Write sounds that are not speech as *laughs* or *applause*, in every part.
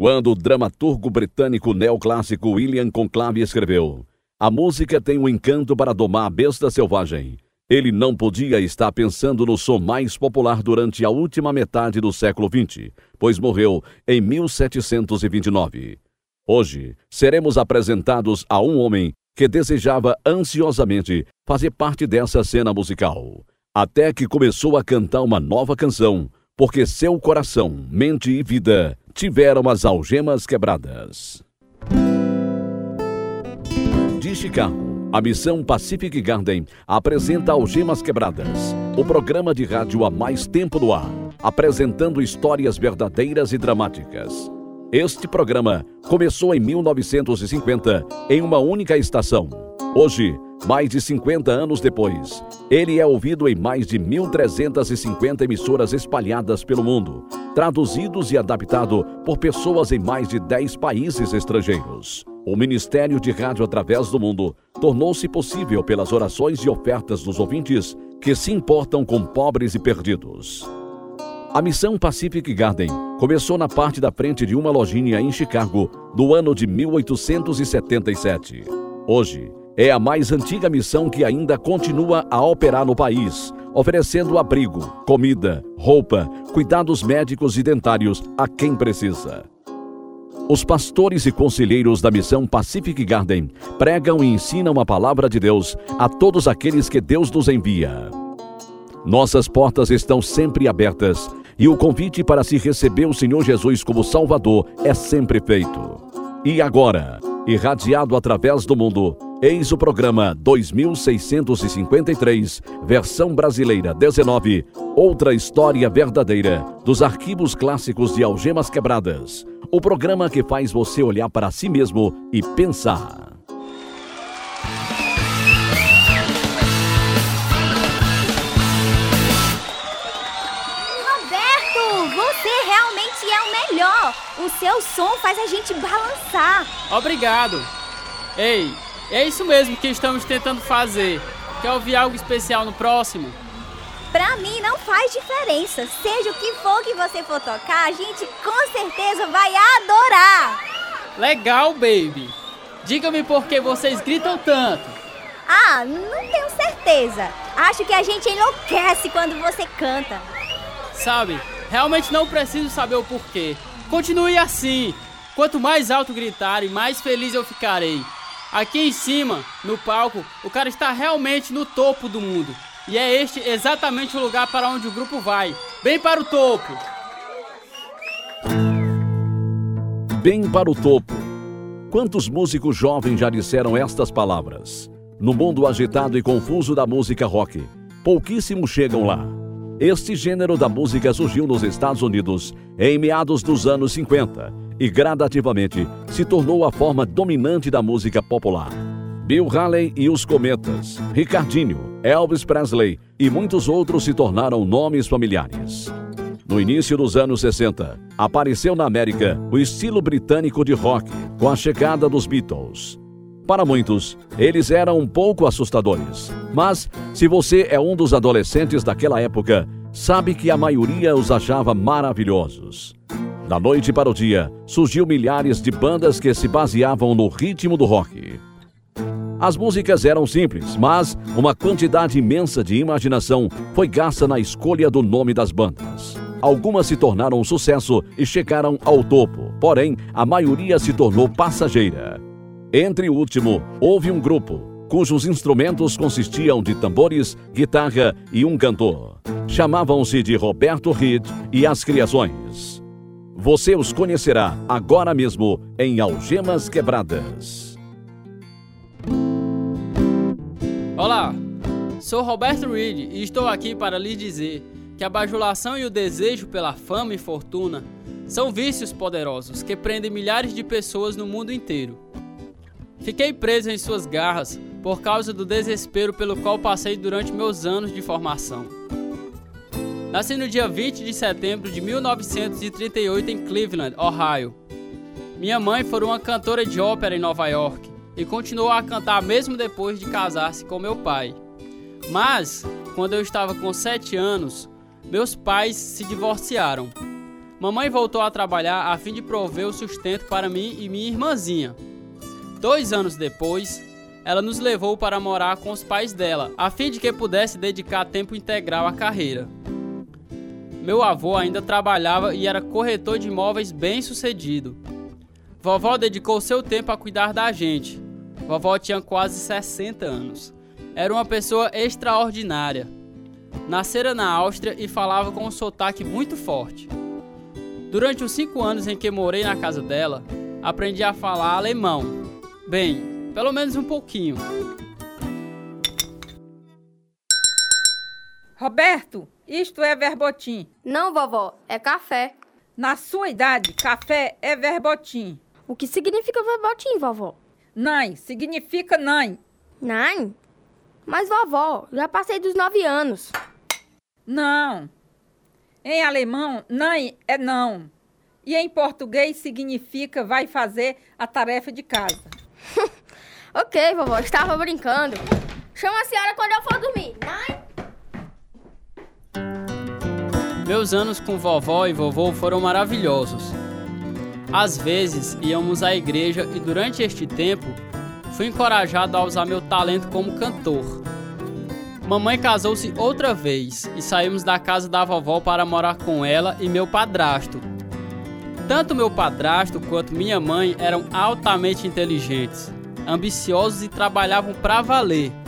quando o dramaturgo britânico neoclássico William Conclave escreveu: A música tem um encanto para domar a besta selvagem. Ele não podia estar pensando no som mais popular durante a última metade do século XX, pois morreu em 1729. Hoje, seremos apresentados a um homem que desejava ansiosamente fazer parte dessa cena musical, até que começou a cantar uma nova canção, porque seu coração, mente e vida tiveram as algemas quebradas. De Chicago, a missão Pacific Garden apresenta Algemas Quebradas, o programa de rádio há mais tempo no ar, apresentando histórias verdadeiras e dramáticas. Este programa começou em 1950 em uma única estação. Hoje, mais de 50 anos depois, ele é ouvido em mais de 1.350 emissoras espalhadas pelo mundo, traduzidos e adaptado por pessoas em mais de 10 países estrangeiros. O Ministério de Rádio através do mundo tornou-se possível pelas orações e ofertas dos ouvintes que se importam com pobres e perdidos. A missão Pacific Garden começou na parte da frente de uma lojinha em Chicago no ano de 1877. Hoje, é a mais antiga missão que ainda continua a operar no país, oferecendo abrigo, comida, roupa, cuidados médicos e dentários a quem precisa. Os pastores e conselheiros da missão Pacific Garden pregam e ensinam a palavra de Deus a todos aqueles que Deus nos envia. Nossas portas estão sempre abertas e o convite para se receber o Senhor Jesus como Salvador é sempre feito. E agora, irradiado através do mundo, Eis o programa 2653, versão brasileira 19, outra história verdadeira dos arquivos clássicos de Algemas Quebradas. O programa que faz você olhar para si mesmo e pensar. Roberto, você realmente é o melhor. O seu som faz a gente balançar. Obrigado. Ei, é isso mesmo que estamos tentando fazer. Quer ouvir algo especial no próximo? Pra mim não faz diferença. Seja o que for que você for tocar, a gente com certeza vai adorar. Legal, baby. Diga-me por que vocês gritam tanto. Ah, não tenho certeza. Acho que a gente enlouquece quando você canta. Sabe, realmente não preciso saber o porquê. Continue assim. Quanto mais alto gritarem, mais feliz eu ficarei. Aqui em cima, no palco, o cara está realmente no topo do mundo. E é este exatamente o lugar para onde o grupo vai. Bem para o topo. Bem para o topo. Quantos músicos jovens já disseram estas palavras? No mundo agitado e confuso da música rock, pouquíssimos chegam lá. Este gênero da música surgiu nos Estados Unidos em meados dos anos 50 e gradativamente se tornou a forma dominante da música popular. Bill Haley e os Cometas, Ricardinho, Elvis Presley e muitos outros se tornaram nomes familiares. No início dos anos 60, apareceu na América o estilo britânico de rock, com a chegada dos Beatles. Para muitos, eles eram um pouco assustadores, mas se você é um dos adolescentes daquela época, sabe que a maioria os achava maravilhosos. Da noite para o dia, surgiu milhares de bandas que se baseavam no ritmo do rock. As músicas eram simples, mas uma quantidade imensa de imaginação foi gasta na escolha do nome das bandas. Algumas se tornaram um sucesso e chegaram ao topo, porém, a maioria se tornou passageira. Entre o último, houve um grupo, cujos instrumentos consistiam de tambores, guitarra e um cantor. Chamavam-se de Roberto Reed e as Criações. Você os conhecerá agora mesmo em Algemas Quebradas. Olá, sou Roberto Reed e estou aqui para lhe dizer que a bajulação e o desejo pela fama e fortuna são vícios poderosos que prendem milhares de pessoas no mundo inteiro. Fiquei preso em suas garras por causa do desespero pelo qual passei durante meus anos de formação. Nasci no dia 20 de setembro de 1938 em Cleveland, Ohio. Minha mãe foi uma cantora de ópera em Nova York e continuou a cantar mesmo depois de casar-se com meu pai. Mas, quando eu estava com 7 anos, meus pais se divorciaram. Mamãe voltou a trabalhar a fim de prover o sustento para mim e minha irmãzinha. Dois anos depois, ela nos levou para morar com os pais dela, a fim de que pudesse dedicar tempo integral à carreira. Meu avô ainda trabalhava e era corretor de imóveis bem sucedido. Vovó dedicou seu tempo a cuidar da gente. Vovó tinha quase 60 anos. Era uma pessoa extraordinária. Nascera na Áustria e falava com um sotaque muito forte. Durante os cinco anos em que morei na casa dela, aprendi a falar alemão. Bem, pelo menos um pouquinho. Roberto, isto é verbotim. Não, vovó, é café. Na sua idade, café é verbotim. O que significa verbotim, vovó? Nãe, significa nãe. Nãe? Mas, vovó, já passei dos nove anos. Não, em alemão, nein é não. E em português significa vai fazer a tarefa de casa. *laughs* ok, vovó, estava brincando. Chama a senhora quando eu for dormir. Nein? Meus anos com vovó e vovô foram maravilhosos. Às vezes íamos à igreja e durante este tempo fui encorajado a usar meu talento como cantor. Mamãe casou-se outra vez e saímos da casa da vovó para morar com ela e meu padrasto. Tanto meu padrasto quanto minha mãe eram altamente inteligentes, ambiciosos e trabalhavam para valer.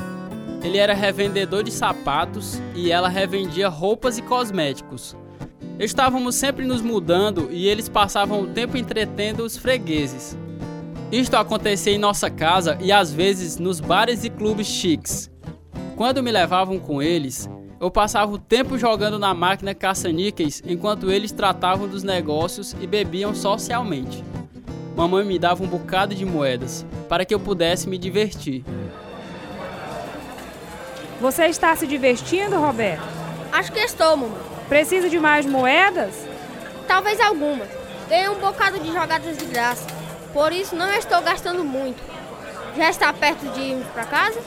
Ele era revendedor de sapatos e ela revendia roupas e cosméticos. Estávamos sempre nos mudando e eles passavam o tempo entretendo os fregueses. Isto acontecia em nossa casa e às vezes nos bares e clubes chiques. Quando me levavam com eles, eu passava o tempo jogando na máquina caça-níqueis enquanto eles tratavam dos negócios e bebiam socialmente. Mamãe me dava um bocado de moedas para que eu pudesse me divertir. Você está se divertindo, Roberto? Acho que estou, mamãe. Precisa de mais moedas? Talvez algumas. Tenho um bocado de jogadas de graça. Por isso não estou gastando muito. Já está perto de irmos para casa?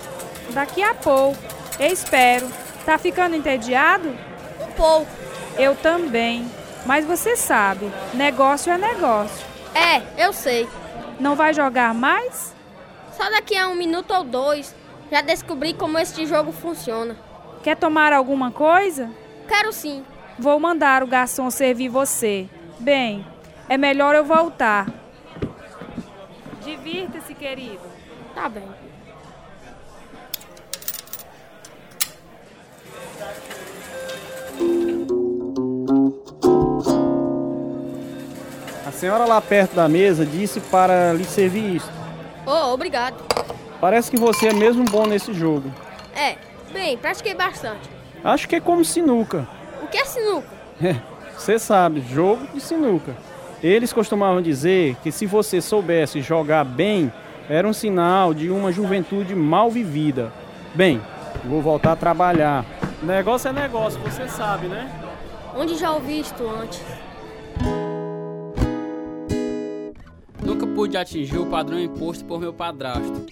Daqui a pouco. Eu espero. Tá ficando entediado? Um pouco. Eu também. Mas você sabe, negócio é negócio. É, eu sei. Não vai jogar mais? Só daqui a um minuto ou dois. Já descobri como este jogo funciona. Quer tomar alguma coisa? Quero sim. Vou mandar o garçom servir você. Bem, é melhor eu voltar. Divirta-se, querido. Tá bem. A senhora lá perto da mesa disse para lhe servir isso. Oh, obrigado. Parece que você é mesmo bom nesse jogo. É, bem, pratiquei bastante. Acho que é como sinuca. O que é sinuca? É, você sabe, jogo de sinuca. Eles costumavam dizer que se você soubesse jogar bem, era um sinal de uma juventude mal vivida. Bem, vou voltar a trabalhar. Negócio é negócio, você sabe, né? Onde já ouvi isto antes? Nunca pude atingir o padrão imposto por meu padrasto.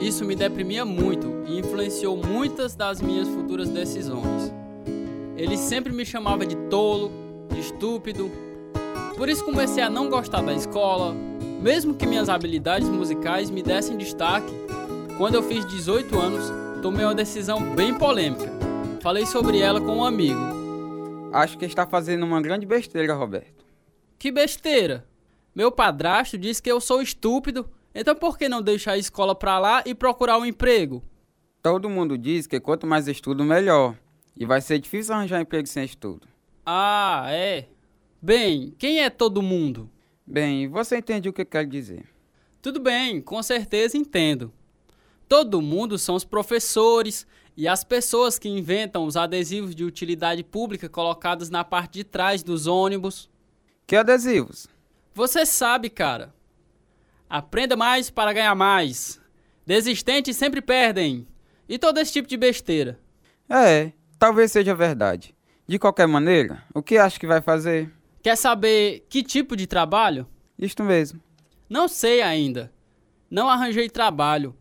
Isso me deprimia muito e influenciou muitas das minhas futuras decisões. Ele sempre me chamava de tolo, de estúpido. Por isso comecei a não gostar da escola, mesmo que minhas habilidades musicais me dessem destaque. Quando eu fiz 18 anos, tomei uma decisão bem polêmica. Falei sobre ela com um amigo. Acho que está fazendo uma grande besteira, Roberto. Que besteira! Meu padrasto disse que eu sou estúpido, então por que não deixar a escola pra lá e procurar um emprego? Todo mundo diz que quanto mais estudo, melhor. E vai ser difícil arranjar emprego sem estudo. Ah, é? Bem, quem é todo mundo? Bem, você entende o que eu quero dizer. Tudo bem, com certeza entendo. Todo mundo são os professores e as pessoas que inventam os adesivos de utilidade pública colocados na parte de trás dos ônibus. Que adesivos? Você sabe, cara. Aprenda mais para ganhar mais. Desistentes sempre perdem. E todo esse tipo de besteira. É, talvez seja verdade. De qualquer maneira, o que acha que vai fazer? Quer saber que tipo de trabalho? Isto mesmo. Não sei ainda. Não arranjei trabalho,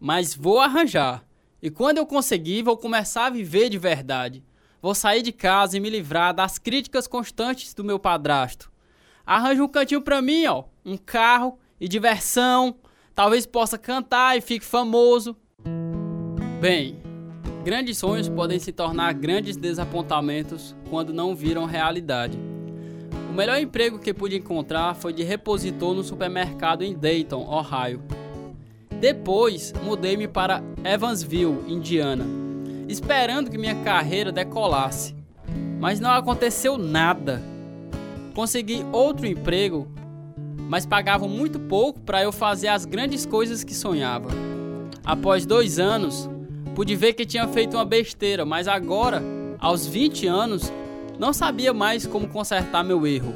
mas vou arranjar. E quando eu conseguir, vou começar a viver de verdade. Vou sair de casa e me livrar das críticas constantes do meu padrasto. Arranje um cantinho pra mim, ó. Um carro e diversão. Talvez possa cantar e fique famoso. Bem, grandes sonhos podem se tornar grandes desapontamentos quando não viram realidade. O melhor emprego que pude encontrar foi de repositor no supermercado em Dayton, Ohio. Depois, mudei-me para Evansville, Indiana, esperando que minha carreira decolasse. Mas não aconteceu nada. Consegui outro emprego, mas pagavam muito pouco para eu fazer as grandes coisas que sonhava. Após dois anos, pude ver que tinha feito uma besteira, mas agora, aos 20 anos, não sabia mais como consertar meu erro.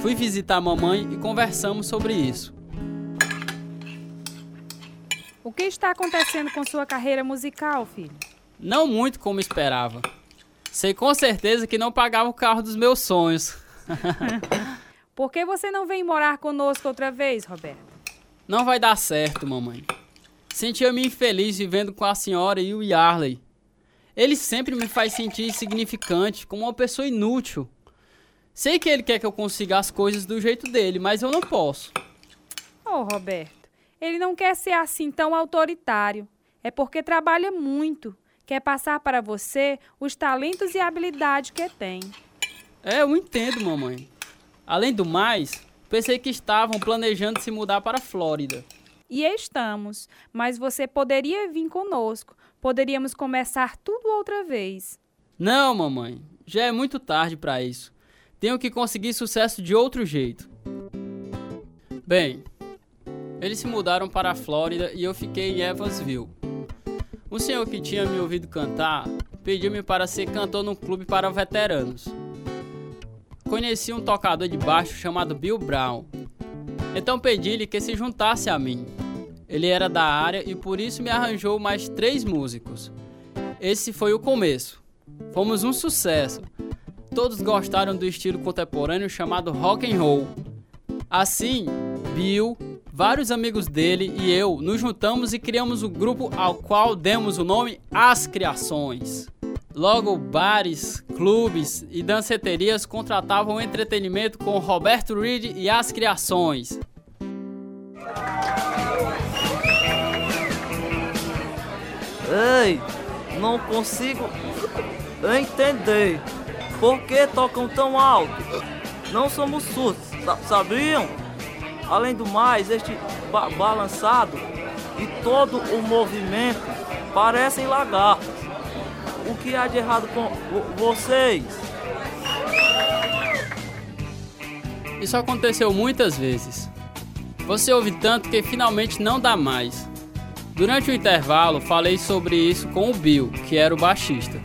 Fui visitar a mamãe e conversamos sobre isso. O que está acontecendo com sua carreira musical, filho? Não muito como esperava. Sei com certeza que não pagava o carro dos meus sonhos. *laughs* Por que você não vem morar conosco outra vez, Roberto? Não vai dar certo, mamãe. Sentia-me infeliz vivendo com a senhora e o Yarley. Ele sempre me faz sentir insignificante, como uma pessoa inútil. Sei que ele quer que eu consiga as coisas do jeito dele, mas eu não posso. Oh, Roberto, ele não quer ser assim tão autoritário. É porque trabalha muito. Quer passar para você os talentos e habilidades que tem. É, eu entendo, mamãe. Além do mais, pensei que estavam planejando se mudar para a Flórida. E estamos, mas você poderia vir conosco. Poderíamos começar tudo outra vez. Não, mamãe. Já é muito tarde para isso. Tenho que conseguir sucesso de outro jeito. Bem, eles se mudaram para a Flórida e eu fiquei em Evansville. Um senhor que tinha me ouvido cantar pediu-me para ser cantor num clube para veteranos. Conheci um tocador de baixo chamado Bill Brown. Então pedi-lhe que se juntasse a mim. Ele era da área e por isso me arranjou mais três músicos. Esse foi o começo. Fomos um sucesso. Todos gostaram do estilo contemporâneo chamado rock and roll. Assim, Bill, vários amigos dele e eu nos juntamos e criamos o grupo ao qual demos o nome As Criações. Logo, bares, clubes e danceterias contratavam entretenimento com Roberto Reed e As Criações. Ei, não consigo entender. Por que tocam tão alto? Não somos surdos, sabiam? Além do mais, este ba balançado e todo o movimento parecem lagartos. O que há de errado com vocês? Isso aconteceu muitas vezes. Você ouve tanto que finalmente não dá mais. Durante o intervalo, falei sobre isso com o Bill, que era o baixista.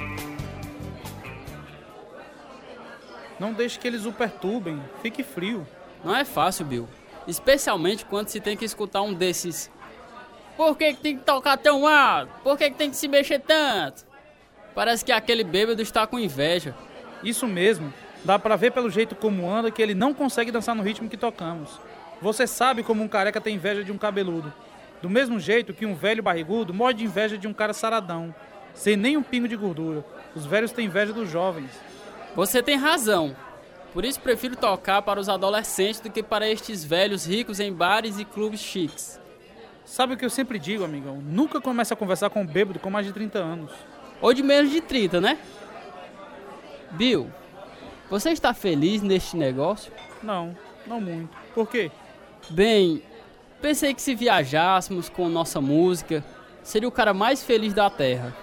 Não deixe que eles o perturbem. Fique frio. Não é fácil, Bill. Especialmente quando se tem que escutar um desses. Por que, que tem que tocar tão alto? Por que, que tem que se mexer tanto? Parece que aquele bêbado está com inveja. Isso mesmo. Dá pra ver pelo jeito como anda que ele não consegue dançar no ritmo que tocamos. Você sabe como um careca tem inveja de um cabeludo. Do mesmo jeito que um velho barrigudo morre de inveja de um cara saradão, sem nem um pingo de gordura. Os velhos têm inveja dos jovens. Você tem razão. Por isso prefiro tocar para os adolescentes do que para estes velhos ricos em bares e clubes chiques. Sabe o que eu sempre digo, amigão? Nunca comece a conversar com um bêbado com mais de 30 anos. Ou de menos de 30, né? Bill, você está feliz neste negócio? Não, não muito. Por quê? Bem, pensei que se viajássemos com nossa música, seria o cara mais feliz da Terra.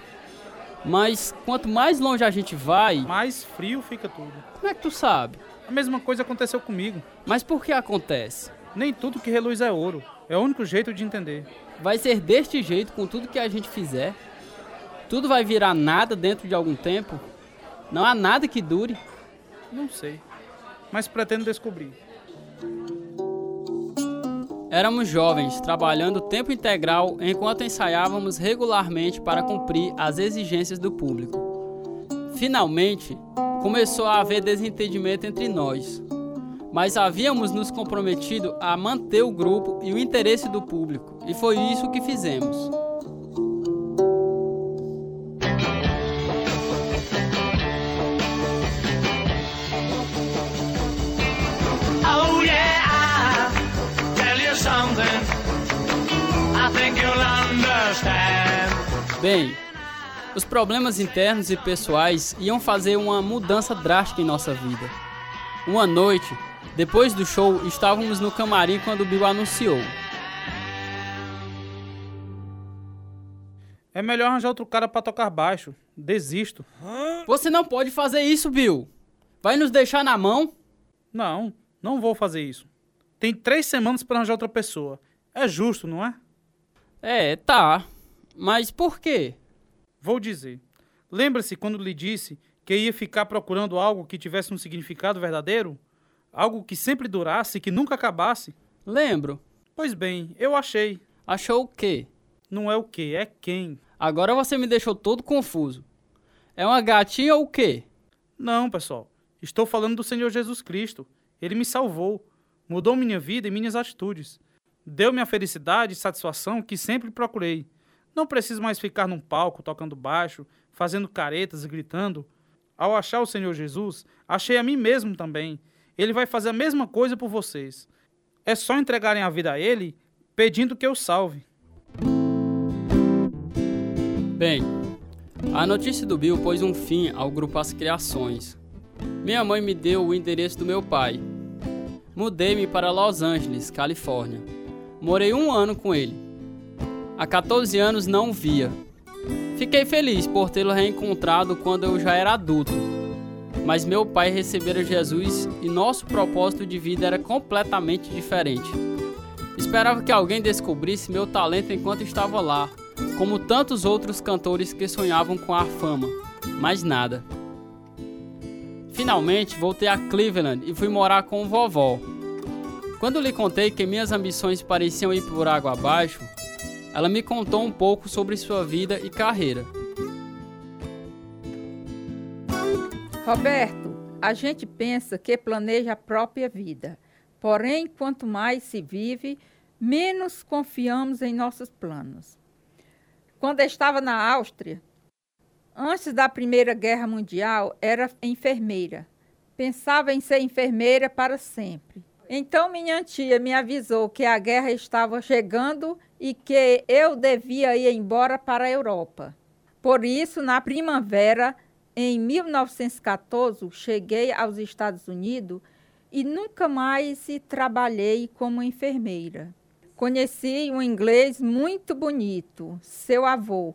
Mas quanto mais longe a gente vai, mais frio fica tudo. Como é que tu sabe? A mesma coisa aconteceu comigo. Mas por que acontece? Nem tudo que reluz é ouro. É o único jeito de entender. Vai ser deste jeito com tudo que a gente fizer. Tudo vai virar nada dentro de algum tempo. Não há nada que dure. Não sei. Mas pretendo descobrir. Éramos jovens, trabalhando tempo integral enquanto ensaiávamos regularmente para cumprir as exigências do público. Finalmente, começou a haver desentendimento entre nós, mas havíamos nos comprometido a manter o grupo e o interesse do público, e foi isso que fizemos. Bem, os problemas internos e pessoais iam fazer uma mudança drástica em nossa vida. Uma noite, depois do show, estávamos no camarim quando o Bill anunciou. É melhor arranjar outro cara pra tocar baixo. Desisto. Você não pode fazer isso, Bill. Vai nos deixar na mão? Não, não vou fazer isso. Tem três semanas pra arranjar outra pessoa. É justo, não é? É, tá. Mas por quê? Vou dizer. Lembra-se quando lhe disse que ia ficar procurando algo que tivesse um significado verdadeiro? Algo que sempre durasse e que nunca acabasse? Lembro. Pois bem, eu achei. Achou o quê? Não é o que, é quem. Agora você me deixou todo confuso. É uma gatinha ou o quê? Não, pessoal. Estou falando do Senhor Jesus Cristo. Ele me salvou, mudou minha vida e minhas atitudes. Deu-me a felicidade e satisfação que sempre procurei. Não preciso mais ficar num palco tocando baixo, fazendo caretas e gritando. Ao achar o Senhor Jesus, achei a mim mesmo também. Ele vai fazer a mesma coisa por vocês. É só entregarem a vida a Ele, pedindo que eu salve. Bem, a notícia do Bill pôs um fim ao grupo As Criações. Minha mãe me deu o endereço do meu pai. Mudei-me para Los Angeles, Califórnia. Morei um ano com ele. Há 14 anos não via. Fiquei feliz por tê-lo reencontrado quando eu já era adulto. Mas meu pai recebera Jesus e nosso propósito de vida era completamente diferente. Esperava que alguém descobrisse meu talento enquanto estava lá, como tantos outros cantores que sonhavam com a fama, mas nada. Finalmente voltei a Cleveland e fui morar com o vovó. Quando lhe contei que minhas ambições pareciam ir por água abaixo, ela me contou um pouco sobre sua vida e carreira. Roberto, a gente pensa que planeja a própria vida. Porém, quanto mais se vive, menos confiamos em nossos planos. Quando estava na Áustria, antes da Primeira Guerra Mundial, era enfermeira. Pensava em ser enfermeira para sempre. Então minha tia me avisou que a guerra estava chegando e que eu devia ir embora para a Europa. Por isso, na primavera, em 1914, cheguei aos Estados Unidos e nunca mais trabalhei como enfermeira. Conheci um inglês muito bonito, seu avô,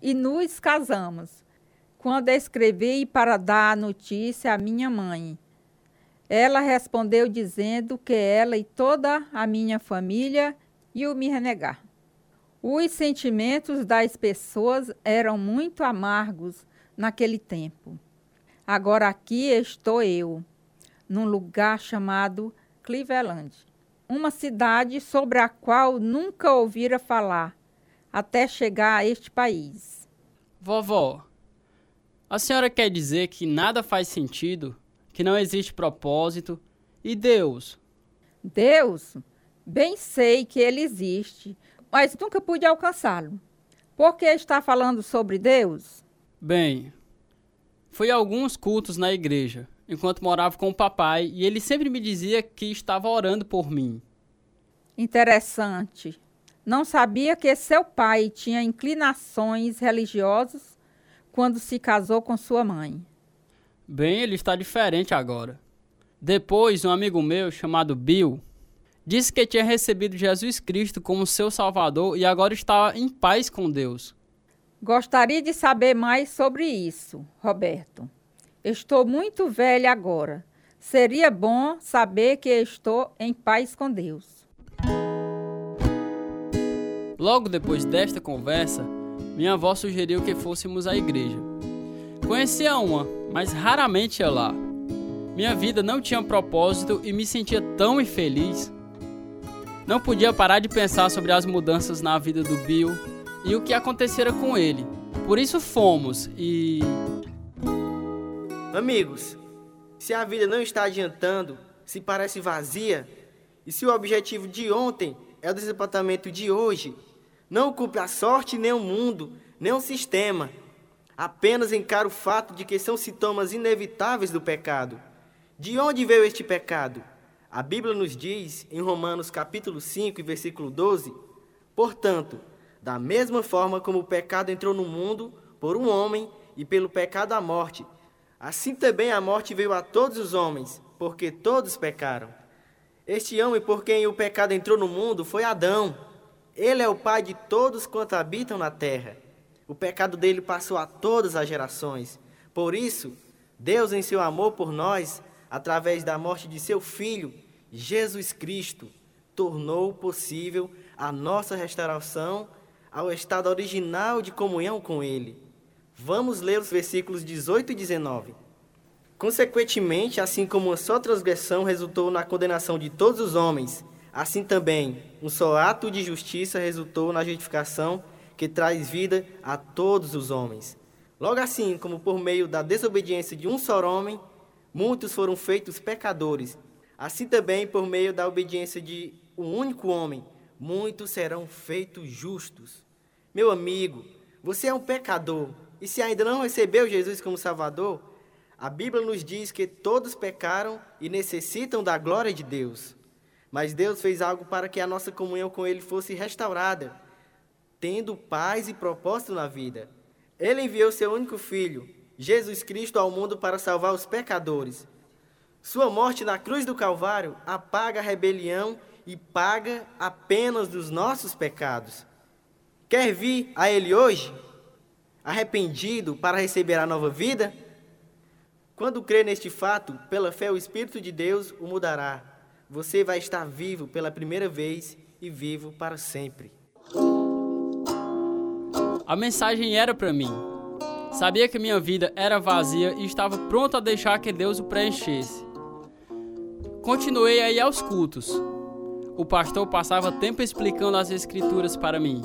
e nos casamos. Quando escrevi para dar a notícia à minha mãe, ela respondeu dizendo que ela e toda a minha família iam me renegar. Os sentimentos das pessoas eram muito amargos naquele tempo. Agora aqui estou eu, num lugar chamado Cleveland, uma cidade sobre a qual nunca ouvira falar, até chegar a este país. Vovó, a senhora quer dizer que nada faz sentido, que não existe propósito e Deus? Deus? Bem sei que ele existe, mas nunca pude alcançá-lo. Por que está falando sobre Deus? Bem, fui a alguns cultos na igreja enquanto morava com o papai e ele sempre me dizia que estava orando por mim. Interessante. Não sabia que seu pai tinha inclinações religiosas quando se casou com sua mãe. Bem, ele está diferente agora. Depois, um amigo meu chamado Bill disse que tinha recebido Jesus Cristo como seu Salvador e agora estava em paz com Deus. Gostaria de saber mais sobre isso, Roberto. Estou muito velha agora. Seria bom saber que estou em paz com Deus. Logo depois desta conversa, minha avó sugeriu que fôssemos à igreja. Conhecia uma, mas raramente ia lá. Minha vida não tinha propósito e me sentia tão infeliz. Não podia parar de pensar sobre as mudanças na vida do Bill e o que acontecera com ele. Por isso fomos e. Amigos, se a vida não está adiantando, se parece vazia, e se o objetivo de ontem é o desapontamento de hoje, não culpe a sorte, nem o mundo, nem o sistema. Apenas encara o fato de que são sintomas inevitáveis do pecado. De onde veio este pecado? A Bíblia nos diz em Romanos capítulo 5 e versículo 12: Portanto, da mesma forma como o pecado entrou no mundo por um homem e pelo pecado a morte, assim também a morte veio a todos os homens, porque todos pecaram. Este homem por quem o pecado entrou no mundo foi Adão. Ele é o pai de todos quantos habitam na terra. O pecado dele passou a todas as gerações. Por isso, Deus, em seu amor por nós, através da morte de seu Filho, Jesus Cristo, tornou possível a nossa restauração ao estado original de comunhão com Ele. Vamos ler os versículos 18 e 19. Consequentemente, assim como uma só transgressão resultou na condenação de todos os homens, assim também um só ato de justiça resultou na justificação que traz vida a todos os homens. Logo assim, como por meio da desobediência de um só homem, muitos foram feitos pecadores, assim também por meio da obediência de um único homem, muitos serão feitos justos. Meu amigo, você é um pecador, e se ainda não recebeu Jesus como Salvador, a Bíblia nos diz que todos pecaram e necessitam da glória de Deus. Mas Deus fez algo para que a nossa comunhão com Ele fosse restaurada, tendo paz e propósito na vida. Ele enviou seu único filho, Jesus Cristo, ao mundo para salvar os pecadores. Sua morte na cruz do Calvário apaga a rebelião e paga apenas dos nossos pecados. Quer vir a Ele hoje, arrependido, para receber a nova vida? Quando crê neste fato, pela fé, o Espírito de Deus o mudará. Você vai estar vivo pela primeira vez e vivo para sempre. A mensagem era para mim. Sabia que minha vida era vazia e estava pronto a deixar que Deus o preenchesse. Continuei a ir aos cultos. O pastor passava tempo explicando as escrituras para mim.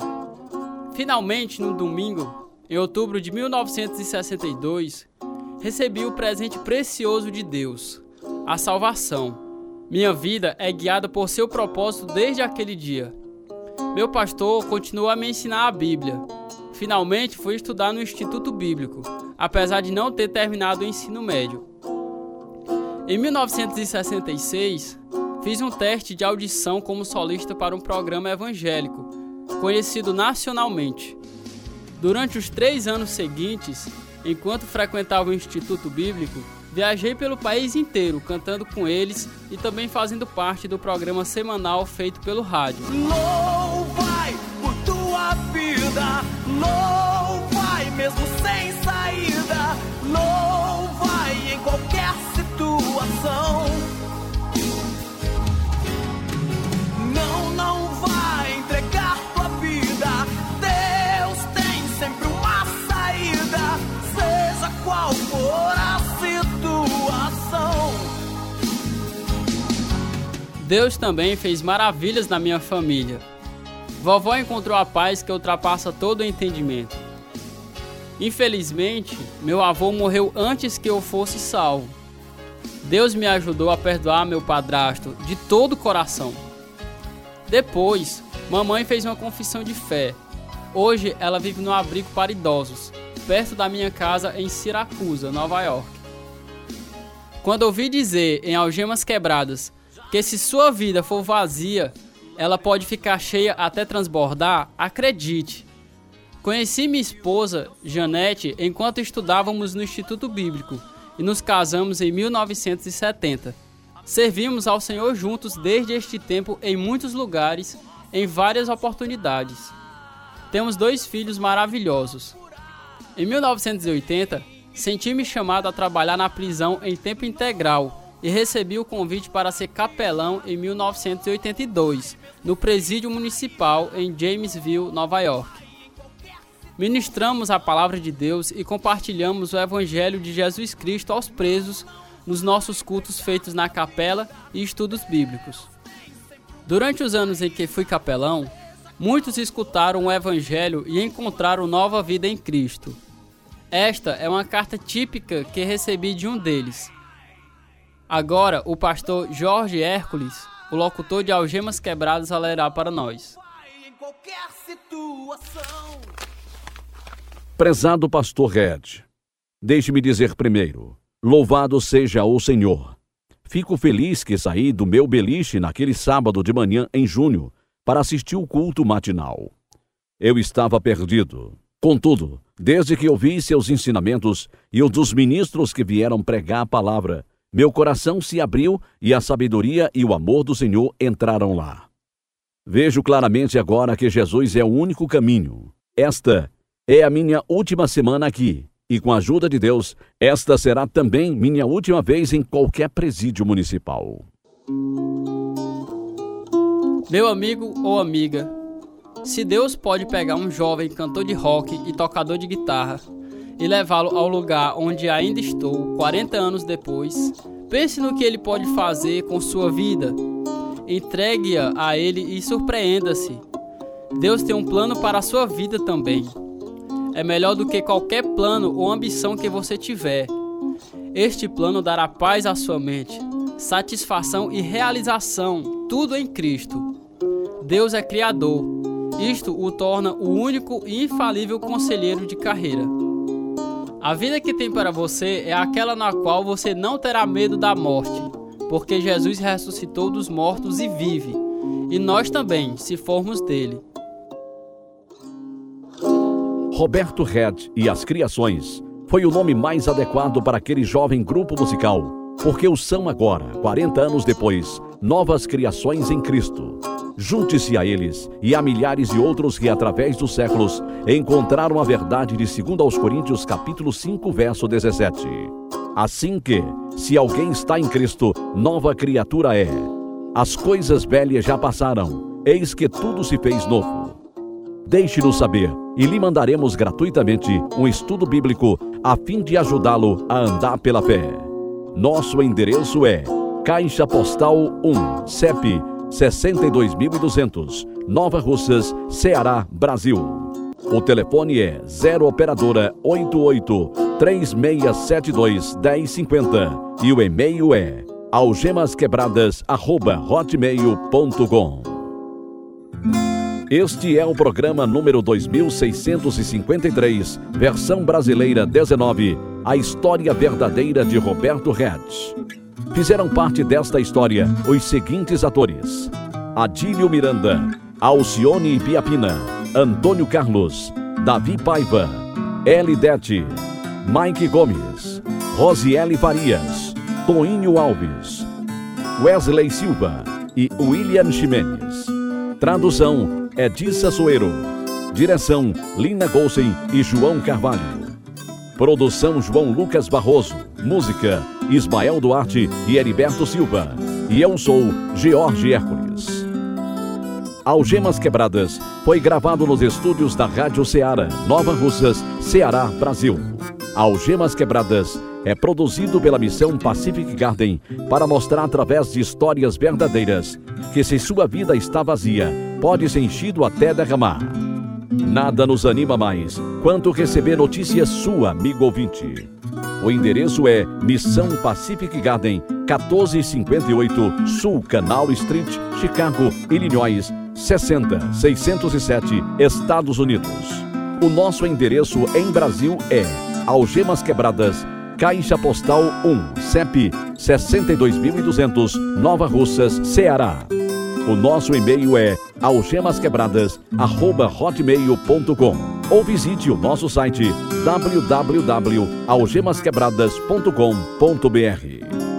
Finalmente, no domingo, em outubro de 1962, recebi o presente precioso de Deus, a salvação. Minha vida é guiada por seu propósito desde aquele dia. Meu pastor continuou a me ensinar a Bíblia. Finalmente fui estudar no Instituto Bíblico, apesar de não ter terminado o ensino médio. Em 1966, fiz um teste de audição como solista para um programa evangélico, conhecido nacionalmente. Durante os três anos seguintes, Enquanto frequentava o Instituto Bíblico, viajei pelo país inteiro cantando com eles e também fazendo parte do programa semanal feito pelo rádio. Louvai Deus também fez maravilhas na minha família. Vovó encontrou a paz que ultrapassa todo o entendimento. Infelizmente, meu avô morreu antes que eu fosse salvo. Deus me ajudou a perdoar meu padrasto de todo o coração. Depois, mamãe fez uma confissão de fé. Hoje ela vive no abrigo para idosos, perto da minha casa em Siracusa, Nova York. Quando ouvi dizer em Algemas Quebradas que se sua vida for vazia, ela pode ficar cheia até transbordar, acredite. Conheci minha esposa, Janete, enquanto estudávamos no Instituto Bíblico e nos casamos em 1970. Servimos ao Senhor juntos desde este tempo em muitos lugares, em várias oportunidades. Temos dois filhos maravilhosos. Em 1980, senti-me chamado a trabalhar na prisão em tempo integral e recebi o convite para ser capelão em 1982, no Presídio Municipal em Jamesville, Nova York. Ministramos a palavra de Deus e compartilhamos o Evangelho de Jesus Cristo aos presos nos nossos cultos feitos na capela e estudos bíblicos. Durante os anos em que fui capelão, muitos escutaram o Evangelho e encontraram nova vida em Cristo. Esta é uma carta típica que recebi de um deles. Agora, o pastor Jorge Hércules, o locutor de Algemas Quebradas, lerá para nós. Prezado pastor Red, deixe-me dizer primeiro: louvado seja o Senhor. Fico feliz que saí do meu beliche naquele sábado de manhã em junho para assistir o culto matinal. Eu estava perdido. Contudo, desde que ouvi seus ensinamentos e os dos ministros que vieram pregar a palavra, meu coração se abriu e a sabedoria e o amor do Senhor entraram lá. Vejo claramente agora que Jesus é o único caminho. Esta é a minha última semana aqui, e com a ajuda de Deus, esta será também minha última vez em qualquer presídio municipal. Meu amigo ou amiga, se Deus pode pegar um jovem cantor de rock e tocador de guitarra e levá-lo ao lugar onde ainda estou 40 anos depois, pense no que ele pode fazer com sua vida. Entregue-a a ele e surpreenda-se. Deus tem um plano para a sua vida também. É melhor do que qualquer plano ou ambição que você tiver. Este plano dará paz à sua mente, satisfação e realização, tudo em Cristo. Deus é Criador. Isto o torna o único e infalível conselheiro de carreira. A vida que tem para você é aquela na qual você não terá medo da morte, porque Jesus ressuscitou dos mortos e vive, e nós também, se formos dele. Roberto Red e as Criações foi o nome mais adequado para aquele jovem grupo musical, porque o são agora, 40 anos depois, novas criações em Cristo. Junte-se a eles e a milhares de outros que, através dos séculos, encontraram a verdade de 2 aos Coríntios capítulo 5, verso 17. Assim que, se alguém está em Cristo, nova criatura é. As coisas velhas já passaram, eis que tudo se fez novo. Deixe-nos saber e lhe mandaremos gratuitamente um estudo bíblico a fim de ajudá-lo a andar pela fé. Nosso endereço é Caixa Postal 1, CEP 62200, Nova Russas, Ceará, Brasil. O telefone é 0 operadora 88 3672 1050 e o e-mail é algemasquebradas@hotmail.com. Este é o programa número 2653, versão brasileira 19, a história verdadeira de Roberto Red. Fizeram parte desta história os seguintes atores: Adílio Miranda, Alcione Piapina, Antônio Carlos, Davi Paiva, Elidete, Mike Gomes, Rosiele Farias, Toinho Alves, Wesley Silva e William Ximenes. Tradução Edissa Soeiro. Direção Lina Golsen e João Carvalho. Produção João Lucas Barroso. Música Ismael Duarte e Heriberto Silva. E eu sou George Hércules. Algemas Quebradas foi gravado nos estúdios da Rádio Ceará, Nova Russas, Ceará, Brasil. Algemas Quebradas é produzido pela missão Pacific Garden para mostrar através de histórias verdadeiras que se sua vida está vazia, pode ser enchido até derramar. Nada nos anima mais quanto receber notícias sua, amigo ouvinte. O endereço é Missão Pacific Garden, 1458 Sul Canal Street, Chicago, Illinois, 60607, Estados Unidos. O nosso endereço em Brasil é Algemas Quebradas, Caixa Postal 1, CEP 62200, Nova Russas, Ceará. O nosso e-mail é algemasquebradas@hotmail.com ou visite o nosso site www.algemasquebradas.com.br.